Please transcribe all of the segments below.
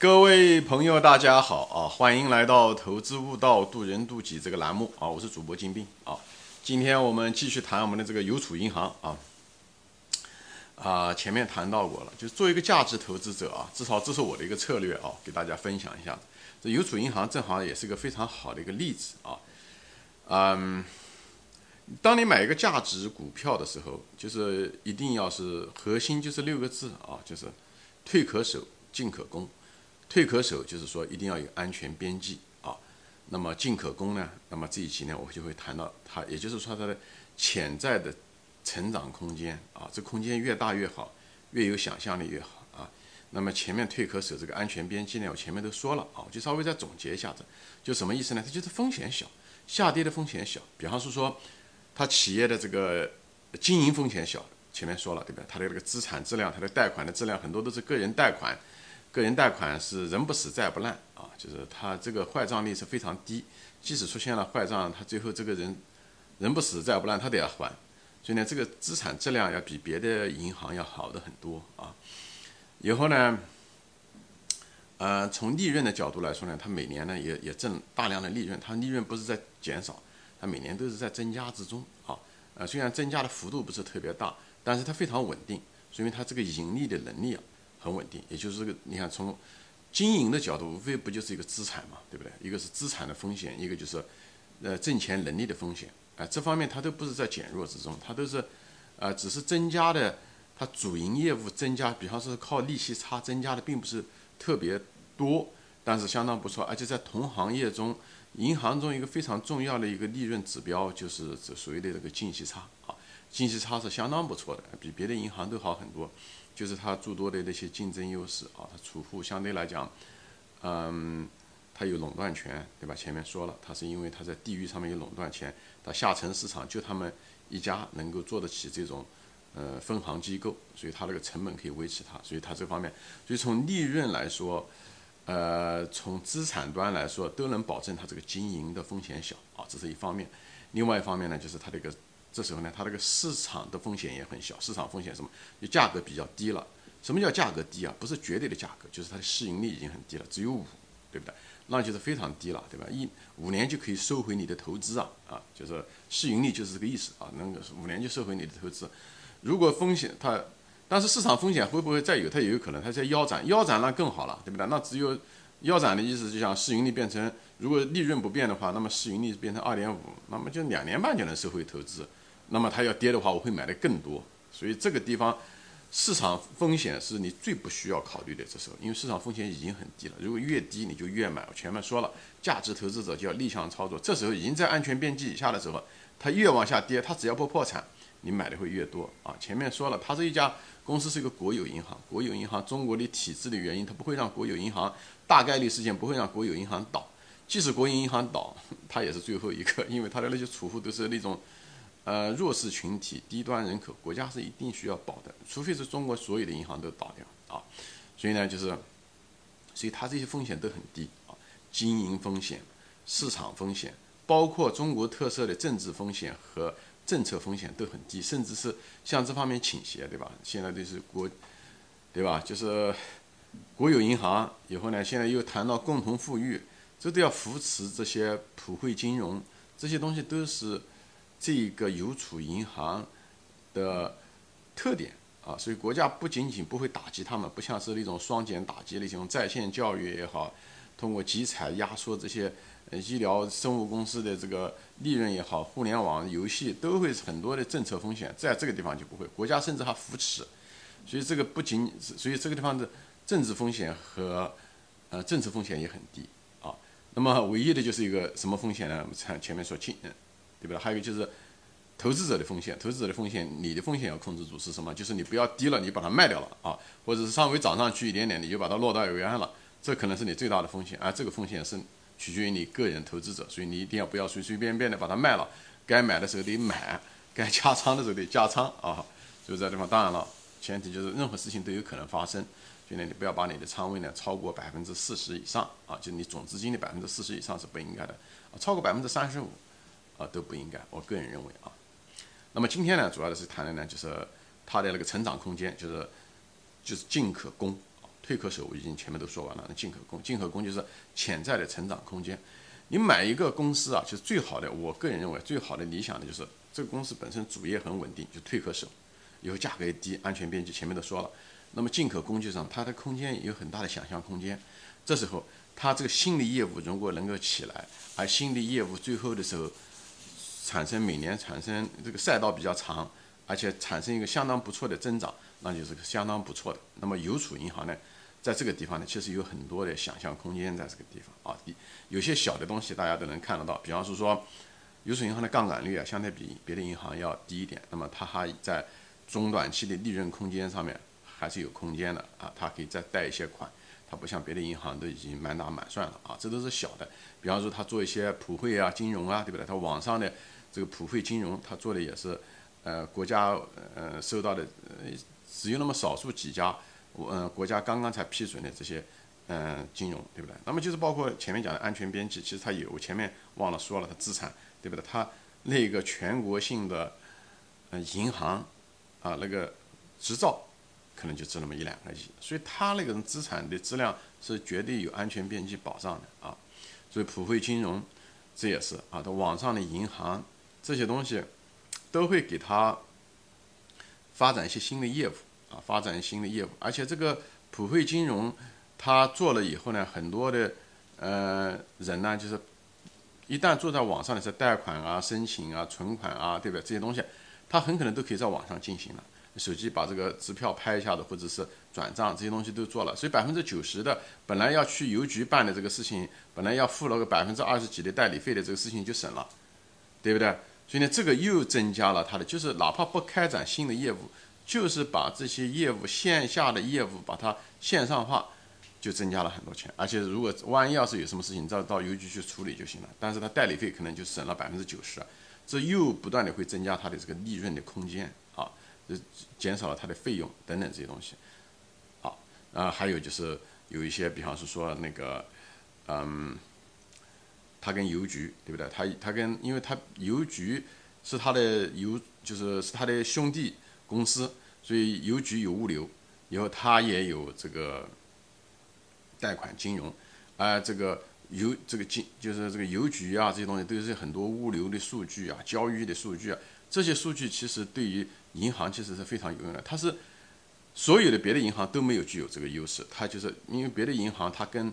各位朋友，大家好啊！欢迎来到《投资悟道，渡人渡己》这个栏目啊！我是主播金兵啊！今天我们继续谈我们的这个邮储银行啊啊！前面谈到过了，就是做一个价值投资者啊，至少这是我的一个策略啊，给大家分享一下。这邮储银行正好也是个非常好的一个例子啊。嗯，当你买一个价值股票的时候，就是一定要是核心，就是六个字啊，就是退可守，进可攻。退可守，就是说一定要有安全边际啊。那么进可攻呢？那么这一期呢，我就会谈到它，也就是说它的潜在的成长空间啊。这空间越大越好，越有想象力越好啊。那么前面退可守这个安全边际呢，我前面都说了啊，我就稍微再总结一下子，就什么意思呢？它就是风险小，下跌的风险小。比方说说，它企业的这个经营风险小，前面说了对吧？它的这个资产质量，它的贷款的质量很多都是个人贷款。个人贷款是人不死债不烂啊，就是他这个坏账率是非常低，即使出现了坏账，他最后这个人人不死债不烂，他得要还，所以呢，这个资产质量要比别的银行要好的很多啊。以后呢，呃，从利润的角度来说呢，它每年呢也也挣大量的利润，它利润不是在减少，它每年都是在增加之中啊。呃，虽然增加的幅度不是特别大，但是它非常稳定，说明它这个盈利的能力啊。很稳定，也就是这个，你看从经营的角度，无非不就是一个资产嘛，对不对？一个是资产的风险，一个就是呃挣钱能力的风险，啊，这方面它都不是在减弱之中，它都是呃只是增加的，它主营业务增加，比方说靠利息差增加的并不是特别多，但是相当不错，而且在同行业中，银行中一个非常重要的一个利润指标就是这所谓的这个净息差啊，净息差是相当不错的，比别的银行都好很多。就是它诸多的那些竞争优势啊，它储户相对来讲，嗯，它有垄断权，对吧？前面说了，它是因为它在地域上面有垄断权，它下沉市场就他们一家能够做得起这种呃分行机构，所以它那个成本可以维持它，所以它这方面，所以从利润来说，呃，从资产端来说都能保证它这个经营的风险小啊，这是一方面。另外一方面呢，就是它这个。这时候呢，它这个市场的风险也很小，市场风险什么？就价格比较低了。什么叫价格低啊？不是绝对的价格，就是它的市盈率已经很低了，只有五，对不对？那就是非常低了，对吧？一五年就可以收回你的投资啊啊，就是市盈率就是这个意思啊，能够五年就收回你的投资。如果风险它，但是市场风险会不会再有？它也有可能它在腰斩，腰斩那更好了，对不对？那只有腰斩的意思，就像市盈率变成，如果利润不变的话，那么市盈率变成二点五，那么就两年半就能收回投资。那么它要跌的话，我会买的更多，所以这个地方市场风险是你最不需要考虑的。这时候，因为市场风险已经很低了，如果越低你就越买。我前面说了，价值投资者就要逆向操作。这时候已经在安全边际以下的时候，它越往下跌，它只要不破产，你买的会越多啊。前面说了，它这一家公司是一个国有银行，国有银行中国的体制的原因，它不会让国有银行大概率事件不会让国有银行倒。即使国营银行倒，它也是最后一个，因为它的那些储户都是那种。呃，弱势群体、低端人口，国家是一定需要保的，除非是中国所有的银行都倒掉啊。所以呢，就是，所以它这些风险都很低啊，经营风险、市场风险，包括中国特色的政治风险和政策风险都很低，甚至是向这方面倾斜，对吧？现在都是国，对吧？就是国有银行以后呢，现在又谈到共同富裕，这都要扶持这些普惠金融，这些东西都是。这个邮储银行的特点啊，所以国家不仅仅不会打击他们，不像是那种双减打击那种在线教育也好，通过集采压缩这些医疗生物公司的这个利润也好，互联网游戏都会很多的政策风险，在这个地方就不会，国家甚至还扶持，所以这个不仅，所以这个地方的政治风险和呃政策风险也很低啊。那么唯一的就是一个什么风险呢？我们前前面说清。对不对？还有就是投资者的风险，投资者的风险，你的风险要控制住是什么？就是你不要低了，你把它卖掉了啊，或者是稍微涨上去一点点，你就把它落到原岸了，这可能是你最大的风险。而这个风险是取决于你个人投资者，所以你一定要不要随随便便的把它卖了，该买的时候得买，该加仓的时候得加仓啊。就这地方，当然了，前提就是任何事情都有可能发生，就呢，你不要把你的仓位呢超过百分之四十以上啊，就你总资金的百分之四十以上是不应该的，超过百分之三十五。啊都不应该，我个人认为啊。那么今天呢，主要的是谈的呢，就是它的那个成长空间，就是就是进可攻，退可守，我已经前面都说完了。那进可攻，进可攻就是潜在的成长空间。你买一个公司啊，其实最好的，我个人认为最好的理想的就是这个公司本身主业很稳定，就退可守，以后价格也低，安全边际前面都说了。那么进可攻就是它的空间有很大的想象空间。这时候它这个新的业务如果能够起来，而新的业务最后的时候产生每年产生这个赛道比较长，而且产生一个相当不错的增长。那就是相当不错的。那么邮储银行呢，在这个地方呢，其实有很多的想象空间在这个地方啊。有些小的东西大家都能看得到，比方说说邮储银行的杠杆率啊，相对比别的银行要低一点。那么它还在中短期的利润空间上面还是有空间的啊。它可以再贷一些款，它不像别的银行都已经满打满算了啊。这都是小的。比方说它做一些普惠啊、金融啊，对不对？它网上的这个普惠金融，它做的也是呃国家呃收到的呃。只有那么少数几家，我嗯国家刚刚才批准的这些嗯金融，对不对？那么就是包括前面讲的安全边际，其实它有，我前面忘了说了，它资产，对不对？它那个全国性的嗯银行啊那个执照可能就值那么一两个亿，所以它那个资产的质量是绝对有安全边际保障的啊。所以普惠金融这也是啊，它网上的银行这些东西都会给他。发展一些新的业务啊，发展新的业务，而且这个普惠金融，它做了以后呢，很多的呃人呢，就是一旦做在网上的是贷款啊、申请啊、存款啊，对不对？这些东西，他很可能都可以在网上进行了。手机把这个支票拍一下子，或者是转账这些东西都做了，所以百分之九十的本来要去邮局办的这个事情，本来要付了个百分之二十几的代理费的这个事情就省了，对不对？所以呢，这个又增加了它的，就是哪怕不开展新的业务，就是把这些业务线下的业务把它线上化，就增加了很多钱。而且如果万一要是有什么事情，到到邮局去处理就行了。但是它代理费可能就省了百分之九十，这又不断的会增加它的这个利润的空间啊，减少了它的费用等等这些东西。好，啊，还有就是有一些，比方是说那个，嗯。他跟邮局对不对？他他跟，因为他邮局是他的邮，就是是他的兄弟公司，所以邮局有物流，以后他也有这个贷款金融，啊，这个邮这个金就是这个邮局啊，这些东西都是很多物流的数据啊，交易的数据啊，这些数据其实对于银行其实是非常有用的。它是所有的别的银行都没有具有这个优势，它就是因为别的银行它跟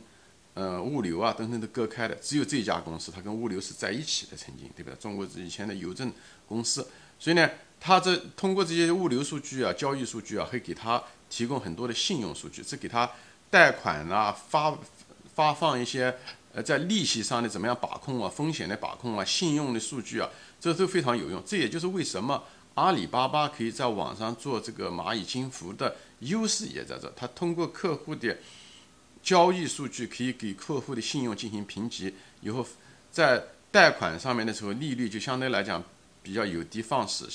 呃，物流啊等等都割开的，只有这家公司，它跟物流是在一起的，曾经对不对？中国以前的邮政公司，所以呢，它这通过这些物流数据啊、交易数据啊，会给他提供很多的信用数据，这给他贷款啊、发发放一些呃在利息上的怎么样把控啊、风险的把控啊、信用的数据啊，这都非常有用。这也就是为什么阿里巴巴可以在网上做这个蚂蚁金服的优势也在这，它通过客户的。交易数据可以给客户的信用进行评级，以后在贷款上面的时候，利率就相对来讲比较有的放矢，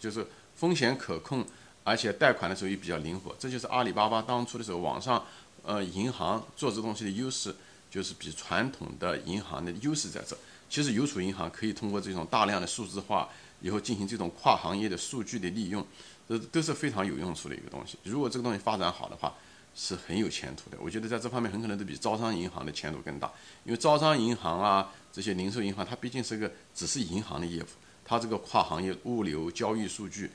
就是风险可控，而且贷款的时候也比较灵活。这就是阿里巴巴当初的时候，网上呃银行做这东西的优势，就是比传统的银行的优势在这。其实邮储银行可以通过这种大量的数字化，以后进行这种跨行业的数据的利用，这都是非常有用处的一个东西。如果这个东西发展好的话，是很有前途的，我觉得在这方面很可能都比招商银行的前途更大，因为招商银行啊这些零售银行，它毕竟是个只是银行的业务，它这个跨行业物流交易数据，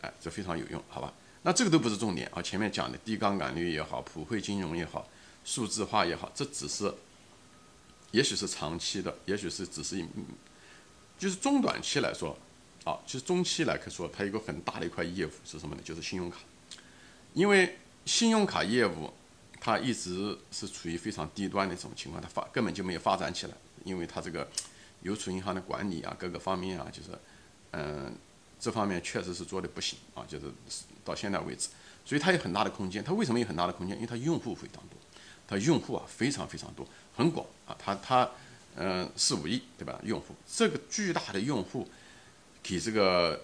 哎，这非常有用，好吧？那这个都不是重点啊，前面讲的低杠杆率也好，普惠金融也好，数字化也好，这只是，也许是长期的，也许是只是一，就是中短期来说，啊，其实中期来说，它有个很大的一块业务是什么呢？就是信用卡，因为。信用卡业务，它一直是处于非常低端的这种情况，它发根本就没有发展起来，因为它这个邮储银行的管理啊，各个方面啊，就是，嗯，这方面确实是做的不行啊，就是到现在为止，所以它有很大的空间。它为什么有很大的空间？因为它用户非常多，它用户啊非常非常多，很广啊，它它嗯四五亿对吧？用户这个巨大的用户给这个。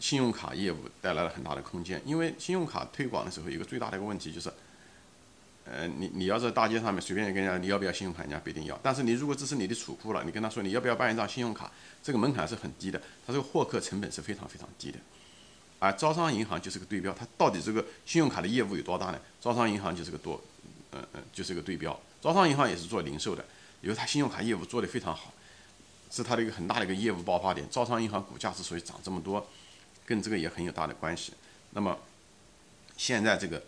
信用卡业务带来了很大的空间，因为信用卡推广的时候，有个最大的一个问题就是，呃，你你要在大街上面随便跟人家你要不要信用卡，人家不一定要。但是你如果这是你的储户了，你跟他说你要不要办一张信用卡，这个门槛是很低的，它这个获客成本是非常非常低的。而招商银行就是个对标，它到底这个信用卡的业务有多大呢？招商银行就是个多嗯嗯，就是个对标。招商银行也是做零售的，因为它信用卡业务做得非常好，是它的一个很大的一个业务爆发点。招商银行股价之所以涨这么多，跟这个也很有大的关系。那么现在这个，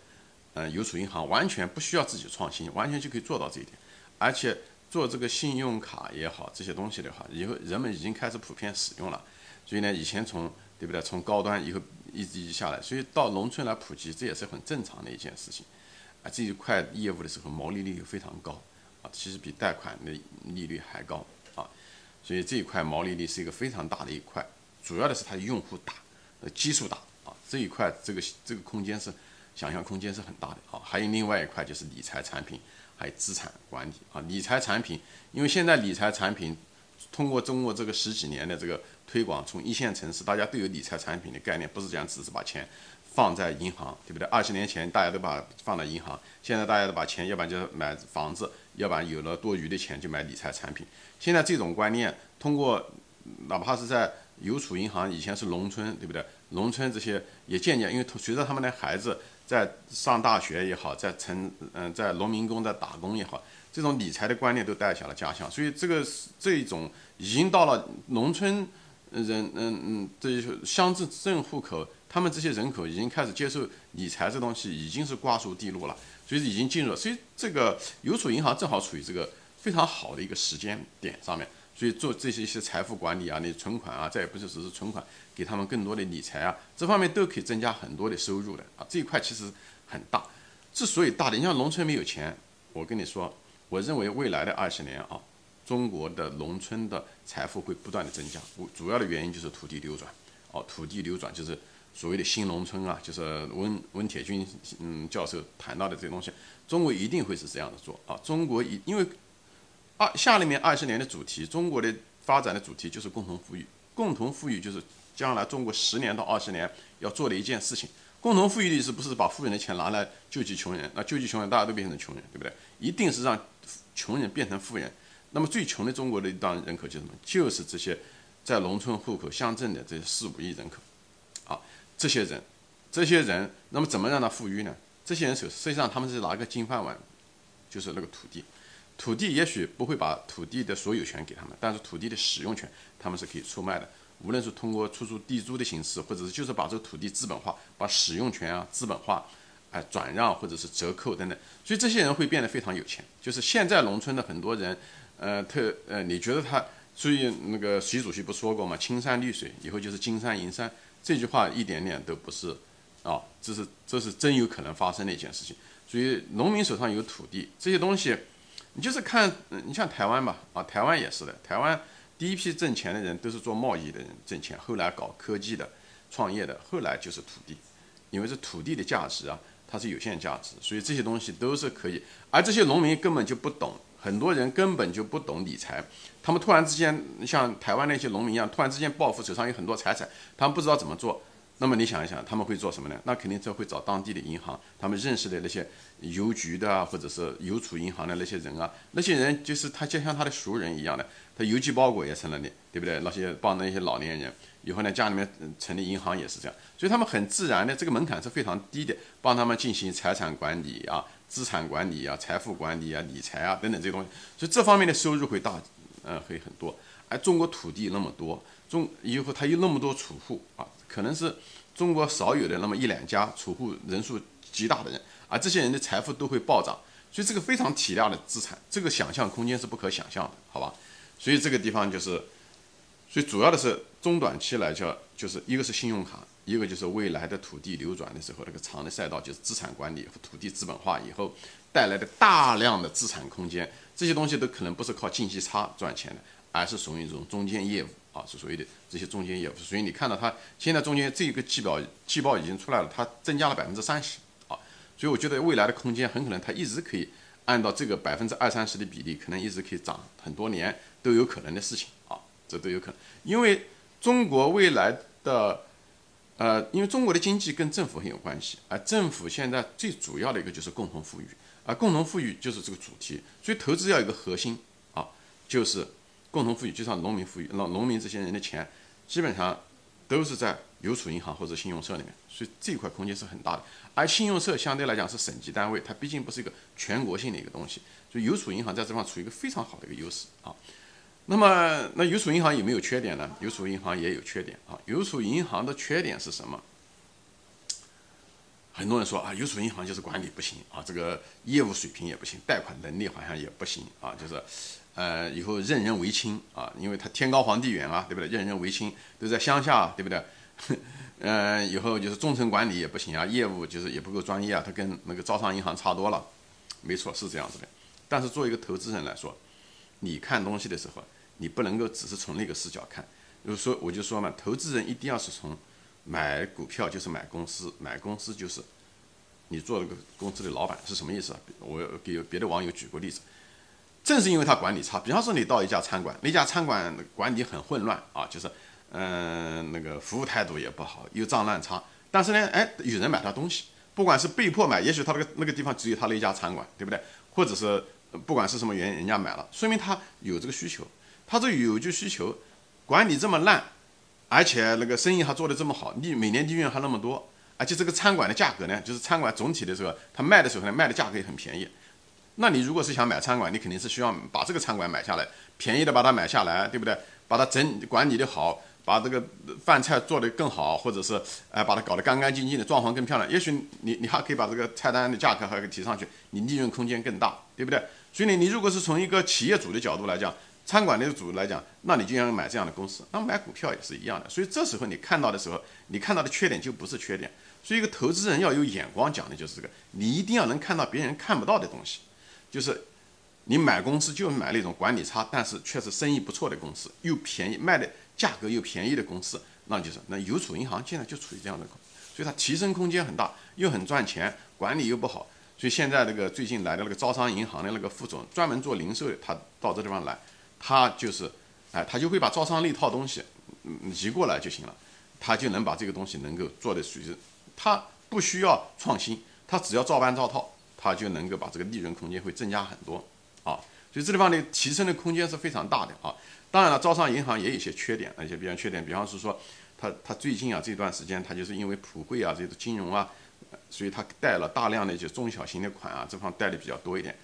呃，邮储银行完全不需要自己创新，完全就可以做到这一点，而且做这个信用卡也好，这些东西的话，以后人们已经开始普遍使用了。所以呢，以前从对不对？从高端以后一直一直下来，所以到农村来普及，这也是很正常的一件事情。啊，这一块业务的时候毛利率又非常高，啊，其实比贷款的利率还高啊。所以这一块毛利率是一个非常大的一块，主要的是它的用户大，基数大啊。这一块，这个这个空间是想象空间是很大的啊。还有另外一块就是理财产品，还有资产管理啊。理财产品，因为现在理财产品通过中国这个十几年的这个推广，从一线城市大家都有理财产品的概念，不是讲只是把钱放在银行，对不对？二十年前大家都把放在银行，现在大家都把钱，要不然就是买房子，要不然有了多余的钱就买理财产品。现在这种观念，通过哪怕是在邮储银行，以前是农村，对不对？农村这些也渐渐，因为随着他们的孩子在上大学也好，在城嗯在农民工在打工也好，这种理财的观念都带下了家乡，所以这个这一种已经到了农村人嗯嗯这些乡镇镇户口，他们这些人口已经开始接受理财这东西，已经是瓜熟蒂落了，所以已经进入了，所以这个邮储银行正好处于这个非常好的一个时间点上面。所以做这些一些财富管理啊，你存款啊，再也不是只是存款，给他们更多的理财啊，这方面都可以增加很多的收入的啊。这一块其实很大，之所以大的，你像农村没有钱，我跟你说，我认为未来的二十年啊，中国的农村的财富会不断的增加，主要的原因就是土地流转，哦，土地流转就是所谓的新农村啊，就是温温铁军嗯教授谈到的这些东西，中国一定会是这样的做啊，中国一因为。二下里面二十年的主题，中国的发展的主题就是共同富裕。共同富裕就是将来中国十年到二十年要做的一件事情。共同富裕的意思不是把富人的钱拿来救济穷人，那救济穷人大家都变成穷人，对不对？一定是让穷人变成富人。那么最穷的中国的一档人口就是什么？就是这些在农村户口乡镇的这四五亿人口。啊，这些人，这些人，那么怎么让他富裕呢？这些人手实际上他们是拿个金饭碗，就是那个土地。土地也许不会把土地的所有权给他们，但是土地的使用权他们是可以出卖的。无论是通过出租地租的形式，或者是就是把这个土地资本化，把使用权啊资本化，哎转让或者是折扣等等，所以这些人会变得非常有钱。就是现在农村的很多人，呃特呃，你觉得他？所以那个习主席不说过吗？青山绿水以后就是金山银山，这句话一点点都不是啊，这是这是真有可能发生的一件事情。所以农民手上有土地这些东西。你就是看，你像台湾吧，啊，台湾也是的。台湾第一批挣钱的人都是做贸易的人挣钱，后来搞科技的、创业的，后来就是土地，因为这土地的价值啊，它是有限价值，所以这些东西都是可以。而这些农民根本就不懂，很多人根本就不懂理财，他们突然之间像台湾那些农民一样，突然之间暴富，手上有很多财产，他们不知道怎么做。那么你想一想，他们会做什么呢？那肯定就会找当地的银行，他们认识的那些邮局的啊，或者是邮储银行的那些人啊，那些人就是他就像他的熟人一样的，他邮寄包裹也成了的，对不对？那些帮那些老年人，以后呢家里面成立银行也是这样，所以他们很自然的这个门槛是非常低的，帮他们进行财产管理啊、资产管理啊、财富管理啊、理财啊等等这些东西，所以这方面的收入会大，嗯，会很多。而中国土地那么多，中以后他有那么多储户啊。可能是中国少有的那么一两家储户人数极大的人，而这些人的财富都会暴涨，所以这个非常体量的资产，这个想象空间是不可想象的，好吧？所以这个地方就是，所以主要的是中短期来讲，就是一个是信用卡，一个就是未来的土地流转的时候，那个长的赛道就是资产管理和土地资本化以后带来的大量的资产空间，这些东西都可能不是靠信息差赚钱的，而是属于一种中间业务。啊，是所谓的这些中间业务，所以你看到它现在中间这个季报季报已经出来了，它增加了百分之三十啊，所以我觉得未来的空间很可能它一直可以按照这个百分之二三十的比例，可能一直可以涨很多年都有可能的事情啊，这都有可能，因为中国未来的呃，因为中国的经济跟政府很有关系，而政府现在最主要的一个就是共同富裕，而共同富裕就是这个主题，所以投资要有个核心啊，就是。共同富裕就像农民富裕，农农民这些人的钱，基本上都是在邮储银行或者信用社里面，所以这块空间是很大的。而信用社相对来讲是省级单位，它毕竟不是一个全国性的一个东西，所以邮储银行在这方处于一个非常好的一个优势啊。那么，那邮储银行有没有缺点呢？邮储银行也有缺点啊。邮储银行的缺点是什么？很多人说啊，邮储银行就是管理不行啊，这个业务水平也不行，贷款能力好像也不行啊，就是，呃，以后任人唯亲啊，因为他天高皇帝远啊，对不对？任人唯亲都在乡下，对不对？嗯，以后就是中层管理也不行啊，业务就是也不够专业啊，他跟那个招商银行差多了，没错，是这样子的。但是作为一个投资人来说，你看东西的时候，你不能够只是从那个视角看。就是说，我就说嘛，投资人一定要是从买股票就是买公司，买公司就是你做这个公司的老板是什么意思啊？我给别的网友举个例子，正是因为他管理差，比方说你到一家餐馆，那家餐馆管理很混乱啊，就是嗯那个服务态度也不好，又脏乱差，但是呢，哎，有人买他东西，不管是被迫买，也许他那个那个地方只有他那一家餐馆，对不对？或者是。不管是什么原因，人家买了，说明他有这个需求。他这有这需求，管理这么烂，而且那个生意还做得这么好，利每年利润还那么多，而且这个餐馆的价格呢，就是餐馆总体的时候，他卖的时候呢，卖的价格也很便宜。那你如果是想买餐馆，你肯定是需要把这个餐馆买下来，便宜的把它买下来，对不对？把它整管理的好。把这个饭菜做得更好，或者是哎把它搞得干干净净的，装潢更漂亮。也许你你还可以把这个菜单的价格还可以提上去，你利润空间更大，对不对？所以呢，你如果是从一个企业主的角度来讲，餐馆的主来讲，那你就要买这样的公司。那买股票也是一样的。所以这时候你看到的时候，你看到的缺点就不是缺点。所以一个投资人要有眼光，讲的就是这个，你一定要能看到别人看不到的东西，就是你买公司就买那种管理差，但是确实生意不错的公司，又便宜卖的。价格又便宜的公司，那就是那邮储银行现在就处于这样的，所以它提升空间很大，又很赚钱，管理又不好，所以现在那个最近来的那个招商银行的那个副总，专门做零售的，他到这地方来，他就是，哎，他就会把招商那套东西移过来就行了，他就能把这个东西能够做的属于，他不需要创新，他只要照搬照套，他就能够把这个利润空间会增加很多，啊，所以这地方的提升的空间是非常大的啊。当然了，招商银行也有一些缺点，一些比较缺点，比方是说，他他最近啊这段时间，他就是因为普惠啊这种金融啊，所以他贷了大量的一些中小型的款啊，这方贷的比较多一点，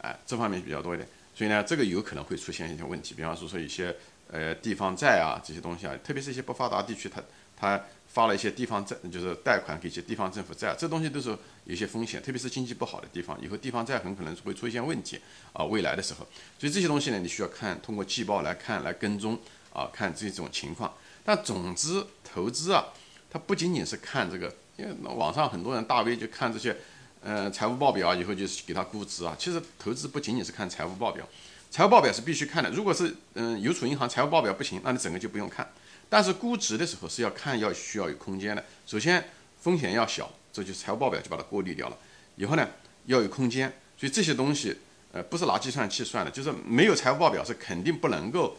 哎，这方面比较多一点，所以呢，这个有可能会出现一些问题，比方说说一些呃地方债啊这些东西啊，特别是一些不发达地区，他他。发了一些地方债，就是贷款给一些地方政府债，这东西都是有些风险，特别是经济不好的地方，以后地方债很可能会出现问题啊。未来的时候，所以这些东西呢，你需要看通过季报来看来跟踪啊，看这种情况。但总之，投资啊，它不仅仅是看这个，因为网上很多人大 V 就看这些，呃，财务报表啊以后就是给他估值啊。其实投资不仅仅是看财务报表，财务报表是必须看的。如果是嗯邮储银行财务报表不行，那你整个就不用看。但是估值的时候是要看要需要有空间的。首先风险要小，这就是财务报表就把它过滤掉了。以后呢要有空间，所以这些东西呃不是拿计算器算的，就是没有财务报表是肯定不能够。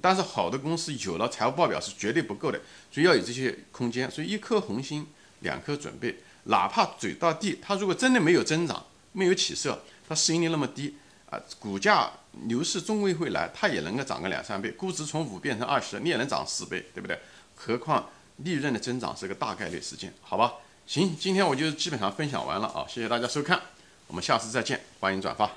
但是好的公司有了财务报表是绝对不够的，所以要有这些空间。所以一颗红心，两颗准备，哪怕嘴到地，它如果真的没有增长，没有起色，它市盈率那么低。啊，股价牛市终归会来，它也能够涨个两三倍，估值从五变成二十，你也能涨四倍，对不对？何况利润的增长是个大概率事件，好吧？行，今天我就基本上分享完了啊，谢谢大家收看，我们下次再见，欢迎转发。